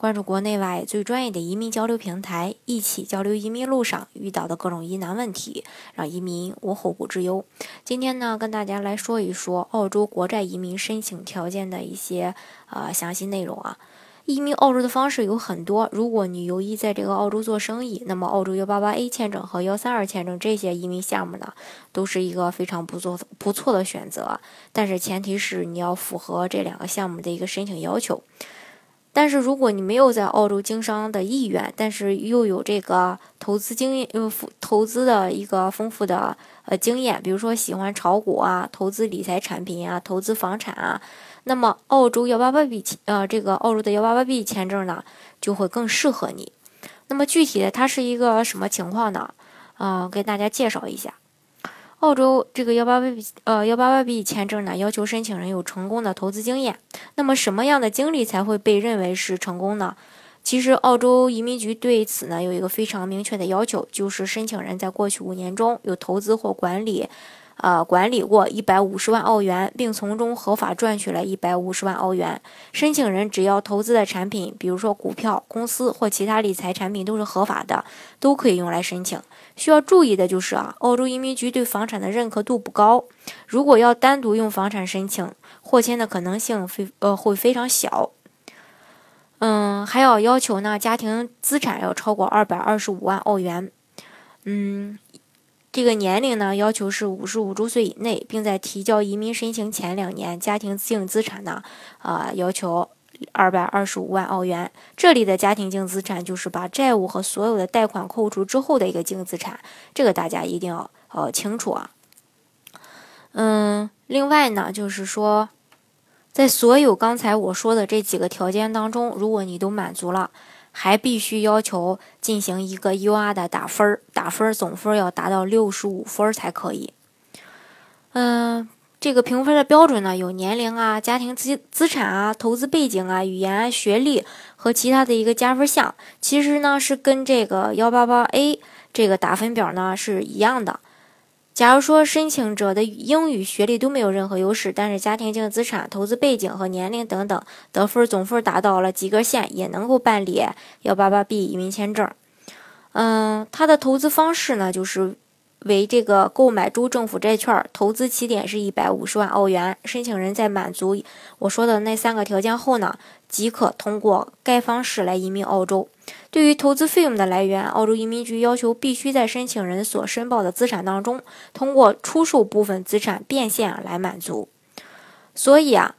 关注国内外最专业的移民交流平台，一起交流移民路上遇到的各种疑难问题，让移民无后顾之忧。今天呢，跟大家来说一说澳洲国债移民申请条件的一些呃详细内容啊。移民澳洲的方式有很多，如果你有意在这个澳洲做生意，那么澳洲幺八八 A 签证和幺三二签证这些移民项目呢，都是一个非常不错不错的选择。但是前提是你要符合这两个项目的一个申请要求。但是如果你没有在澳洲经商的意愿，但是又有这个投资经验，呃，投资的一个丰富的呃经验，比如说喜欢炒股啊、投资理财产品啊、投资房产啊，那么澳洲幺八八 B 呃这个澳洲的幺八八 B 签证呢就会更适合你。那么具体的它是一个什么情况呢？啊，给大家介绍一下。澳洲这个幺八八 B 呃幺八八 B 签证呢，要求申请人有成功的投资经验。那么什么样的经历才会被认为是成功呢？其实澳洲移民局对此呢有一个非常明确的要求，就是申请人在过去五年中有投资或管理。呃，管理过一百五十万澳元，并从中合法赚取了一百五十万澳元。申请人只要投资的产品，比如说股票、公司或其他理财产品都是合法的，都可以用来申请。需要注意的就是啊，澳洲移民局对房产的认可度不高。如果要单独用房产申请获签的可能性非呃会非常小。嗯，还要要求呢，家庭资产要超过二百二十五万澳元。嗯。这个年龄呢，要求是五十五周岁以内，并在提交移民申请前两年，家庭净资产呢，啊，要求二百二十五万澳元。这里的家庭净资产就是把债务和所有的贷款扣除之后的一个净资产，这个大家一定要呃清楚啊。嗯，另外呢，就是说，在所有刚才我说的这几个条件当中，如果你都满足了。还必须要求进行一个 UR 的打分儿，打分总分要达到六十五分才可以。嗯，这个评分的标准呢，有年龄啊、家庭资资产啊、投资背景啊、语言、学历和其他的一个加分项。其实呢，是跟这个幺八八 A 这个打分表呢是一样的。假如说申请者的英语学历都没有任何优势，但是家庭净资产、投资背景和年龄等等得分总分达到了及格线，也能够办理幺八八 B 移民签证。嗯，他的投资方式呢，就是为这个购买州政府债券，投资起点是一百五十万澳元。申请人在满足我说的那三个条件后呢，即可通过该方式来移民澳洲。对于投资费用的来源，澳洲移民局要求必须在申请人所申报的资产当中，通过出售部分资产变现来满足。所以啊，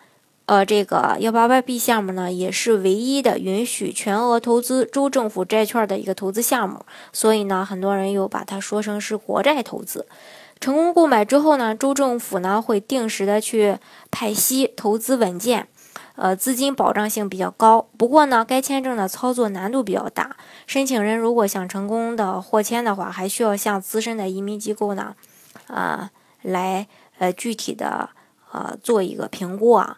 呃，这个幺八八 B 项目呢，也是唯一的允许全额投资州政府债券的一个投资项目。所以呢，很多人又把它说成是国债投资。成功购买之后呢，州政府呢会定时的去派息，投资稳健。呃，资金保障性比较高，不过呢，该签证的操作难度比较大。申请人如果想成功的获签的话，还需要向资深的移民机构呢，啊，来呃具体的呃做一个评估啊。